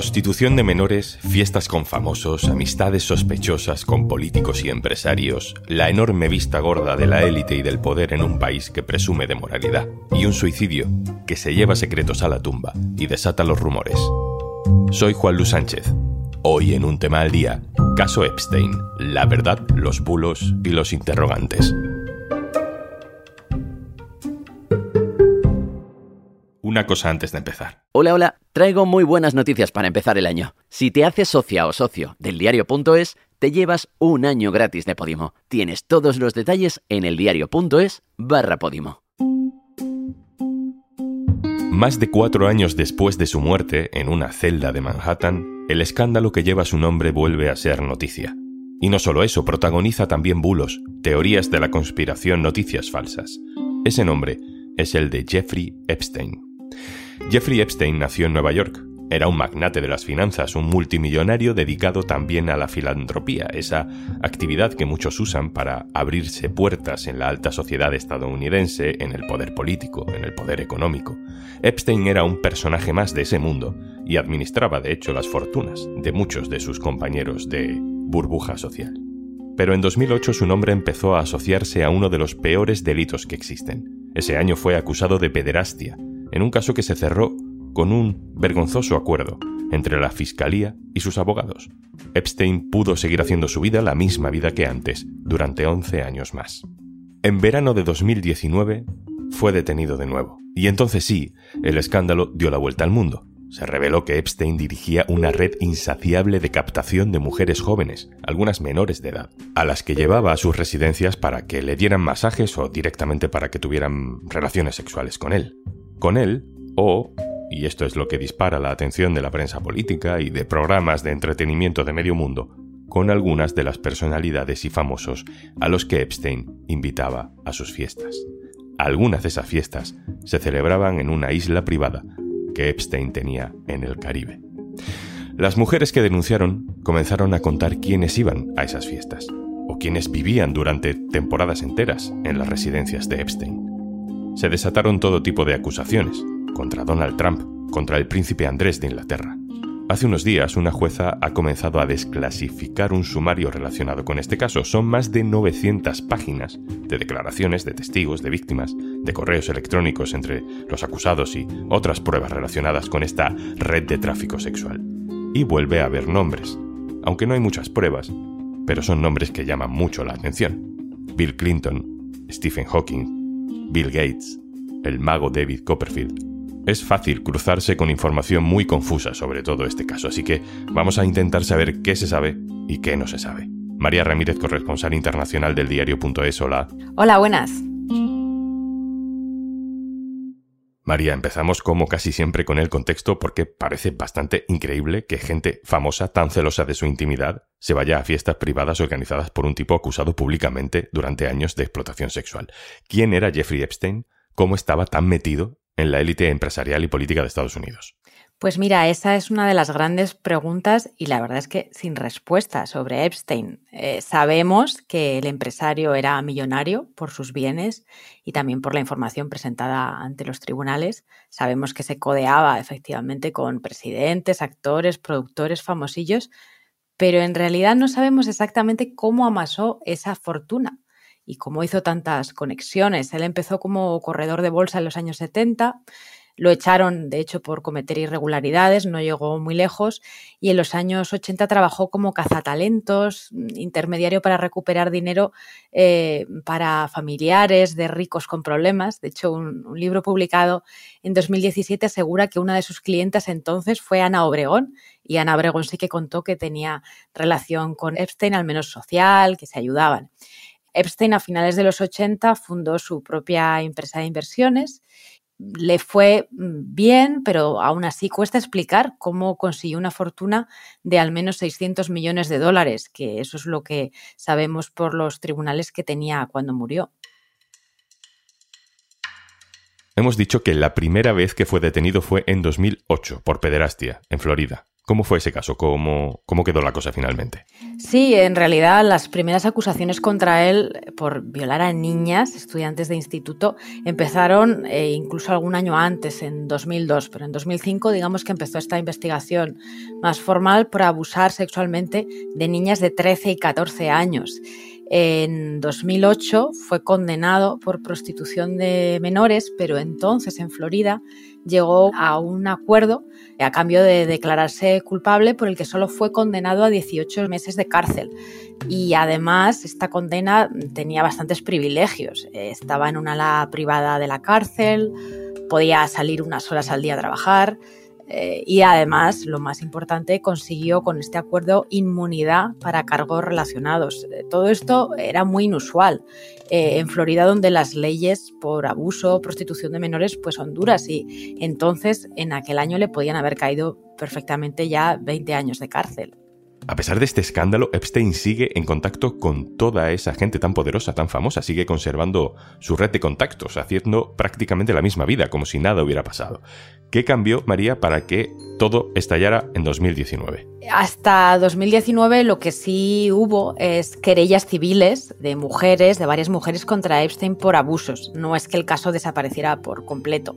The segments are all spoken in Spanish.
Prostitución de menores, fiestas con famosos, amistades sospechosas con políticos y empresarios, la enorme vista gorda de la élite y del poder en un país que presume de moralidad, y un suicidio que se lleva secretos a la tumba y desata los rumores. Soy Juan Luis Sánchez. Hoy en un tema al día, caso Epstein, la verdad, los bulos y los interrogantes. Una cosa antes de empezar. Hola, hola. Traigo muy buenas noticias para empezar el año. Si te haces socia o socio del diario.es, te llevas un año gratis de Podimo. Tienes todos los detalles en eldiario.es barra Podimo. Más de cuatro años después de su muerte en una celda de Manhattan, el escándalo que lleva su nombre vuelve a ser noticia. Y no solo eso, protagoniza también bulos, teorías de la conspiración, noticias falsas. Ese nombre es el de Jeffrey Epstein. Jeffrey Epstein nació en Nueva York. Era un magnate de las finanzas, un multimillonario dedicado también a la filantropía, esa actividad que muchos usan para abrirse puertas en la alta sociedad estadounidense, en el poder político, en el poder económico. Epstein era un personaje más de ese mundo y administraba de hecho las fortunas de muchos de sus compañeros de burbuja social. Pero en 2008 su nombre empezó a asociarse a uno de los peores delitos que existen. Ese año fue acusado de pederastia, en un caso que se cerró con un vergonzoso acuerdo entre la Fiscalía y sus abogados. Epstein pudo seguir haciendo su vida la misma vida que antes, durante 11 años más. En verano de 2019 fue detenido de nuevo, y entonces sí, el escándalo dio la vuelta al mundo. Se reveló que Epstein dirigía una red insaciable de captación de mujeres jóvenes, algunas menores de edad, a las que llevaba a sus residencias para que le dieran masajes o directamente para que tuvieran relaciones sexuales con él con él o, y esto es lo que dispara la atención de la prensa política y de programas de entretenimiento de medio mundo, con algunas de las personalidades y famosos a los que Epstein invitaba a sus fiestas. Algunas de esas fiestas se celebraban en una isla privada que Epstein tenía en el Caribe. Las mujeres que denunciaron comenzaron a contar quiénes iban a esas fiestas, o quienes vivían durante temporadas enteras en las residencias de Epstein se desataron todo tipo de acusaciones, contra Donald Trump, contra el príncipe Andrés de Inglaterra. Hace unos días una jueza ha comenzado a desclasificar un sumario relacionado con este caso. Son más de 900 páginas de declaraciones de testigos, de víctimas, de correos electrónicos entre los acusados y otras pruebas relacionadas con esta red de tráfico sexual. Y vuelve a haber nombres, aunque no hay muchas pruebas, pero son nombres que llaman mucho la atención. Bill Clinton, Stephen Hawking, Bill Gates, el mago David Copperfield. Es fácil cruzarse con información muy confusa sobre todo este caso, así que vamos a intentar saber qué se sabe y qué no se sabe. María Ramírez, corresponsal internacional del diario.es, hola. Hola, buenas. María, empezamos como casi siempre con el contexto porque parece bastante increíble que gente famosa tan celosa de su intimidad se vaya a fiestas privadas organizadas por un tipo acusado públicamente durante años de explotación sexual. ¿Quién era Jeffrey Epstein? ¿Cómo estaba tan metido en la élite empresarial y política de Estados Unidos? Pues mira, esa es una de las grandes preguntas y la verdad es que sin respuesta sobre Epstein. Eh, sabemos que el empresario era millonario por sus bienes y también por la información presentada ante los tribunales. Sabemos que se codeaba efectivamente con presidentes, actores, productores famosillos, pero en realidad no sabemos exactamente cómo amasó esa fortuna y cómo hizo tantas conexiones. Él empezó como corredor de bolsa en los años 70 lo echaron, de hecho, por cometer irregularidades, no llegó muy lejos y en los años 80 trabajó como cazatalentos, intermediario para recuperar dinero eh, para familiares de ricos con problemas. De hecho, un, un, libro publicado en 2017 asegura que una de sus clientes entonces fue Ana Obregón y Ana Obregón sí que contó que tenía relación con Epstein, al menos social, que se ayudaban. Epstein a finales de los 80 fundó su propia empresa de inversiones le fue mm, bien, pero aún así cuesta explicar cómo consiguió una fortuna de al menos 600 millones de dólares, que eso es lo que sabemos por los tribunales que tenía cuando murió. Hemos dicho que la primera vez que fue detenido fue en 2008 por pederastia, en Florida ¿Cómo fue ese caso? ¿Cómo, ¿Cómo quedó la cosa finalmente? Sí, en realidad las primeras acusaciones contra él por violar a niñas, estudiantes de instituto, empezaron eh, incluso algún año antes, en 2002, pero en 2005 digamos que empezó esta investigación más formal por abusar sexualmente de niñas de 13 y 14 años. En 2008 fue condenado por prostitución de menores, pero entonces en Florida llegó a un acuerdo a cambio de declararse culpable por el que solo fue condenado a 18 meses de cárcel. Y además esta condena tenía bastantes privilegios. Estaba en una ala privada de la cárcel, podía salir unas horas al día a trabajar, eh, y además, lo más importante, consiguió con este acuerdo inmunidad para cargos relacionados. Eh, todo esto era muy inusual. Eh, en Florida, donde las leyes por abuso, prostitución de menores, pues son duras y entonces en aquel año le podían haber caído perfectamente ya 20 años de cárcel. A pesar de este escándalo, Epstein sigue en contacto con toda esa gente tan poderosa, tan famosa, sigue conservando su red de contactos, haciendo prácticamente la misma vida, como si nada hubiera pasado. ¿Qué cambió, María, para que todo estallara en 2019? Hasta 2019 lo que sí hubo es querellas civiles de mujeres, de varias mujeres contra Epstein por abusos. No es que el caso desapareciera por completo.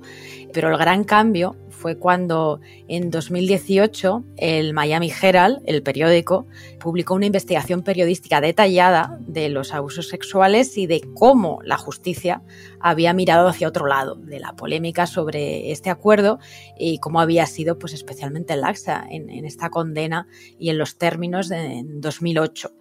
Pero el gran cambio fue cuando en 2018 el Miami Herald, el periódico, publicó una investigación periodística detallada de los abusos sexuales y de cómo la justicia había mirado hacia otro lado, de la polémica sobre este acuerdo y cómo había sido pues, especialmente laxa en, en esta condena y en los términos de en 2008.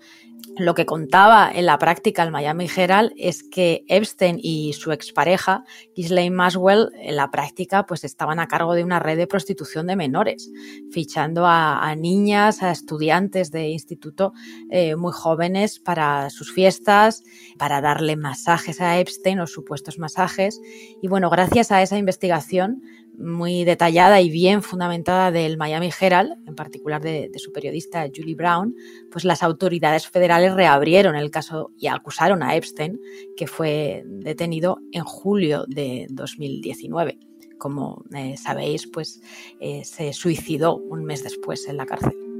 Lo que contaba en la práctica el Miami Herald es que Epstein y su expareja, Ghislaine Maswell, en la práctica pues estaban a cargo de una red de prostitución de menores, fichando a, niñas, a estudiantes de instituto eh, muy jóvenes para sus fiestas, para darle masajes a Epstein o supuestos masajes. Y bueno, gracias a esa investigación muy detallada y bien fundamentada del Miami Herald, en particular de, su periodista Julie Brown, pues las autoridades federales reabrieron el caso y acusaron a Epstein, que fue detenido en julio de 2019. Como eh, sabéis, pues eh, se suicidó un mes después en la cárcel.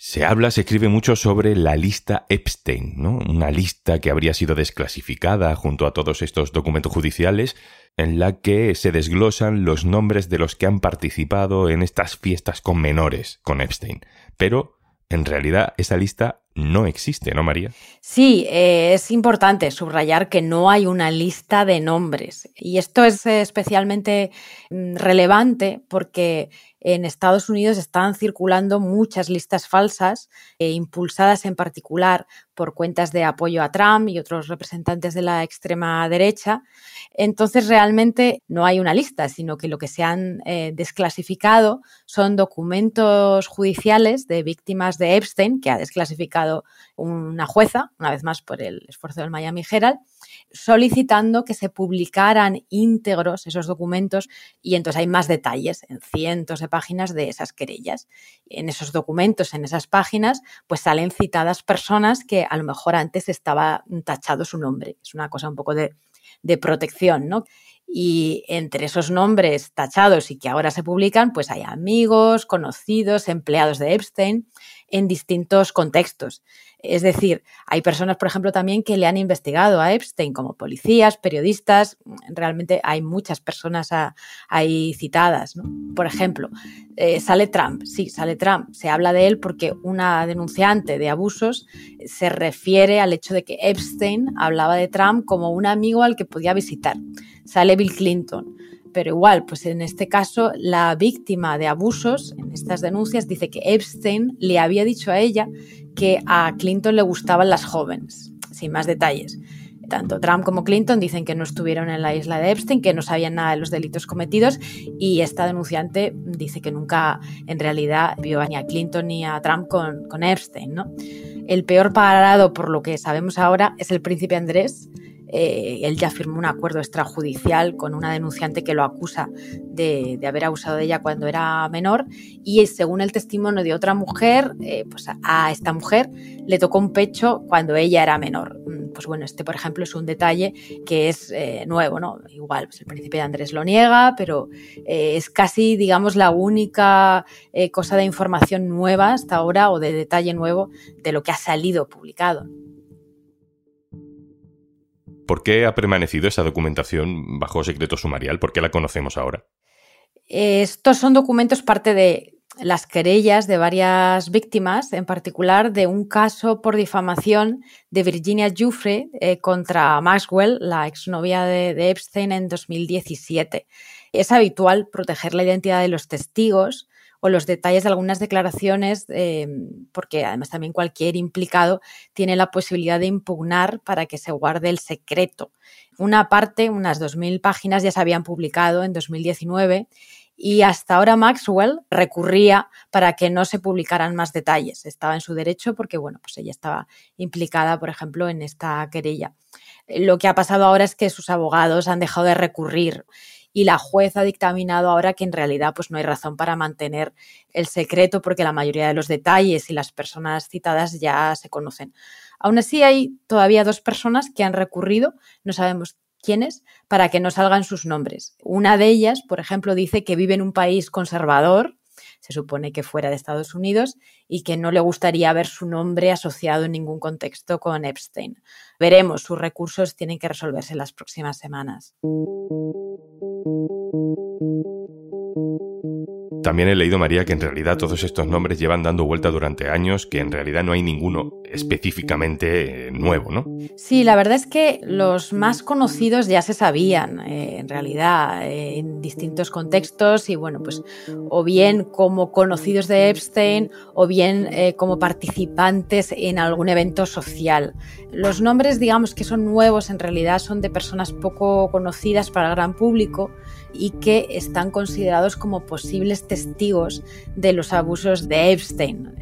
Se habla, se escribe mucho sobre la lista Epstein, ¿no? Una lista que habría sido desclasificada junto a todos estos documentos judiciales en la que se desglosan los nombres de los que han participado en estas fiestas con menores con Epstein. Pero, en realidad, esa lista no existe, ¿no, María? Sí, eh, es importante subrayar que no hay una lista de nombres. Y esto es especialmente mm, relevante porque en Estados Unidos están circulando muchas listas falsas, eh, impulsadas en particular por cuentas de apoyo a Trump y otros representantes de la extrema derecha. Entonces, realmente no hay una lista, sino que lo que se han eh, desclasificado son documentos judiciales de víctimas de Epstein, que ha desclasificado una jueza, una vez más por el esfuerzo del Miami Herald, solicitando que se publicaran íntegros esos documentos y entonces hay más detalles en cientos de páginas de esas querellas. En esos documentos, en esas páginas, pues salen citadas personas que a lo mejor antes estaba tachado su nombre. Es una cosa un poco de, de protección, ¿no? Y entre esos nombres tachados y que ahora se publican, pues hay amigos, conocidos, empleados de Epstein en distintos contextos. Es decir, hay personas, por ejemplo, también que le han investigado a Epstein como policías, periodistas. Realmente hay muchas personas ahí citadas. Por ejemplo, eh, sale Trump. Sí, sale Trump. Se habla de él porque una denunciante de abusos se refiere al hecho de que Epstein hablaba de Trump como un amigo al que podía visitar. Sale Bill Clinton pero igual, pues en este caso, la víctima de abusos en estas denuncias dice que Epstein le había dicho a ella que a Clinton le gustaban las jóvenes, sin más detalles. Tanto Trump como Clinton dicen que no estuvieron en la isla de Epstein, que no sabían nada de los delitos cometidos y esta denunciante dice que nunca en realidad vio ni a Clinton ni a Trump con, con Epstein. ¿no? El peor parado, por lo que sabemos ahora, es el príncipe Andrés, eh, él ya firmó un acuerdo extrajudicial con una denunciante que lo acusa de, haber abusado de ella cuando era menor y según el testimonio de otra mujer, eh, pues a esta mujer le tocó un pecho cuando ella era menor. Mm, pues bueno, este por ejemplo es un detalle que es eh, nuevo, ¿no? Igual, pues el príncipe de Andrés lo niega, pero es casi, digamos, la única cosa de información nueva hasta ahora o de detalle nuevo de lo que ha salido publicado. ¿Por qué ha permanecido esa documentación bajo secreto sumarial? ¿Por qué la conocemos ahora? Estos son documentos parte de las querellas de varias víctimas, en particular de un caso por difamación de Virginia Giuffre eh, contra Maxwell, la exnovia de, de Epstein, en 2017. Es habitual proteger la identidad de los testigos o los detalles de algunas declaraciones, eh, porque además también cualquier implicado tiene la posibilidad de impugnar para que se guarde el secreto. Una parte, unas 2.000 páginas, ya se habían publicado en 2019 y hasta ahora Maxwell recurría para que no se publicaran más detalles. Estaba en su derecho porque, bueno, pues ella estaba implicada, por ejemplo, en esta querella. Lo que ha pasado ahora es que sus abogados han dejado de recurrir y la juez ha dictaminado ahora que en realidad pues no hay razón para mantener el secreto porque la mayoría de los detalles y las personas citadas ya se conocen. Aún así hay todavía dos personas que han recurrido, no sabemos quiénes, para que no salgan sus nombres. Una de ellas, por ejemplo, dice que vive en un país conservador, se supone que fuera de Estados Unidos, y que no le gustaría ver su nombre asociado en ningún contexto con Epstein. Veremos, sus recursos tienen que resolverse en las próximas semanas. También he leído, María, que en realidad todos estos nombres llevan dando vuelta durante años, que en realidad no hay ninguno específicamente eh, nuevo, ¿no? Sí, la verdad es que los más conocidos ya se sabían, eh, en realidad, eh, en distintos contextos y bueno, pues o bien como conocidos de Epstein o bien como participantes en algún evento social. Los nombres, digamos, que son nuevos, en realidad son de personas poco conocidas para el gran público y que están considerados como posibles testigos de los abusos de Epstein.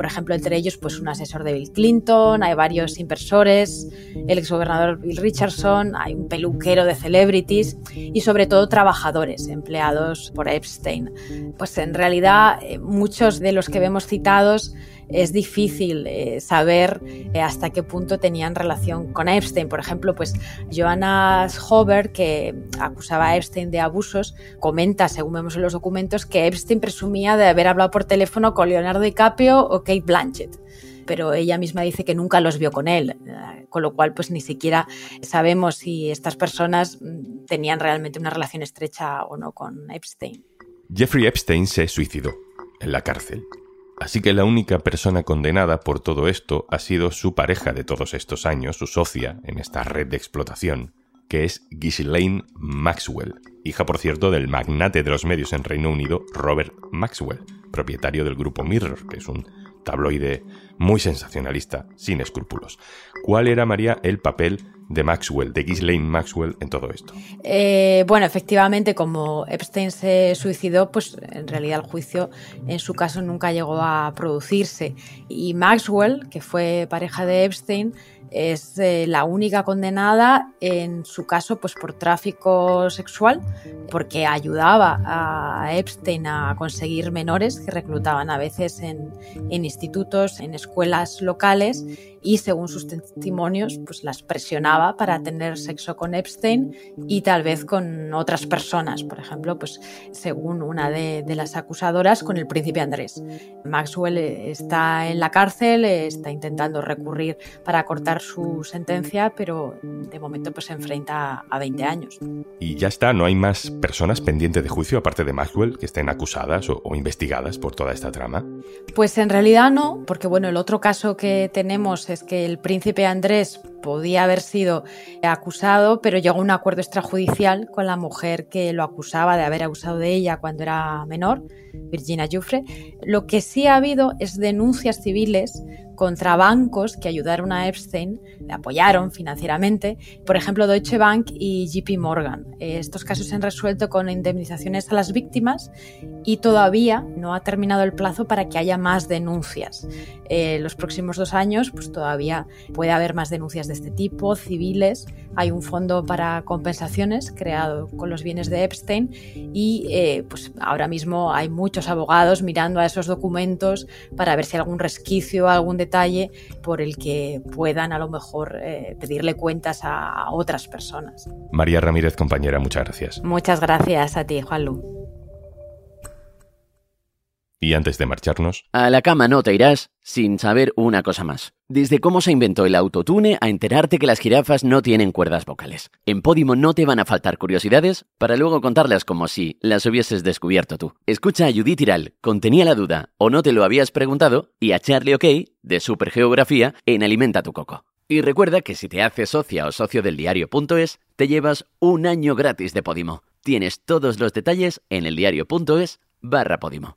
Por ejemplo, entre ellos, pues un asesor de Bill Clinton, hay varios inversores, el exgobernador Bill Richardson, hay un peluquero de celebrities y sobre todo trabajadores empleados por Epstein. Pues en realidad eh, muchos de los que vemos citados es difícil eh, saber eh, hasta qué punto tenían relación con Epstein. Por ejemplo, pues Joanna Hover, que acusaba a Epstein de abusos, comenta, según vemos en los documentos, que Epstein presumía de haber hablado por teléfono con Leonardo DiCaprio o Kate Blanchett pero ella misma dice que nunca los vio con él, eh, con lo cual pues ni siquiera sabemos si estas personas mm, tenían realmente una relación estrecha o no con Epstein. Jeffrey Epstein se suicidó en la cárcel Así que la única persona condenada por todo esto ha sido su pareja de todos estos años, su socia en esta red de explotación, que es Ghislaine Maxwell, hija por cierto del magnate de los medios en Reino Unido, Robert Maxwell, propietario del grupo Mirror, que es un tabloide muy sensacionalista, sin escrúpulos. ¿Cuál era, María, el papel de Maxwell, de Ghislaine Maxwell en todo esto? Eh, bueno, efectivamente, como Epstein se suicidó, pues en realidad el juicio en su caso nunca llegó a producirse. Y Maxwell, que fue pareja de Epstein, es eh, la única condenada en su caso pues por tráfico sexual porque ayudaba a Epstein a conseguir menores que reclutaban a veces en, en institutos, en escuelas locales y según sus testimonios pues las presionaba para tener sexo con Epstein y tal vez con otras personas, por ejemplo, pues según una de, las acusadoras con el príncipe Andrés. Maxwell está en la cárcel, está intentando recurrir para cortar su sentencia, pero de momento pues se enfrenta a 20 años. Y ya está, no hay más personas pendientes de juicio aparte de Maxwell que estén acusadas o, o investigadas por toda esta trama. Pues en realidad no, porque bueno, el otro caso que tenemos es que el príncipe Andrés podía haber sido acusado, pero llegó a un acuerdo extrajudicial con la mujer que lo acusaba de haber abusado de ella cuando era menor, Virginia Giuffre. Lo que sí ha habido es denuncias civiles contra bancos que ayudaron a Epstein, le apoyaron financieramente, por ejemplo Deutsche Bank y JP Morgan. Estos casos se han resuelto con indemnizaciones a las víctimas y todavía no ha terminado el plazo para que haya más denuncias. En los próximos dos años pues todavía puede haber más denuncias de este tipo, civiles, hay un fondo para compensaciones creado con los bienes de Epstein y eh, pues ahora mismo hay muchos abogados mirando a esos documentos para ver si hay algún resquicio, algún detalle por el que puedan a lo mejor eh, pedirle cuentas a otras personas. María Ramírez, compañera, muchas gracias. Muchas gracias a ti, Juanlu. Y antes de marcharnos... A la cama no te irás sin saber una cosa más. Desde cómo se inventó el autotune a enterarte que las jirafas no tienen cuerdas vocales. En Podimo no te van a faltar curiosidades para luego contarlas como si las hubieses descubierto tú. Escucha a Judith Tiral, contenía la duda o no te lo habías preguntado, y a Charlie OK, de Supergeografía, en Alimenta tu Coco. Y recuerda que si te haces socia o socio del diario.es, te llevas un año gratis de Podimo. Tienes todos los detalles en eldiario.es barra Podimo.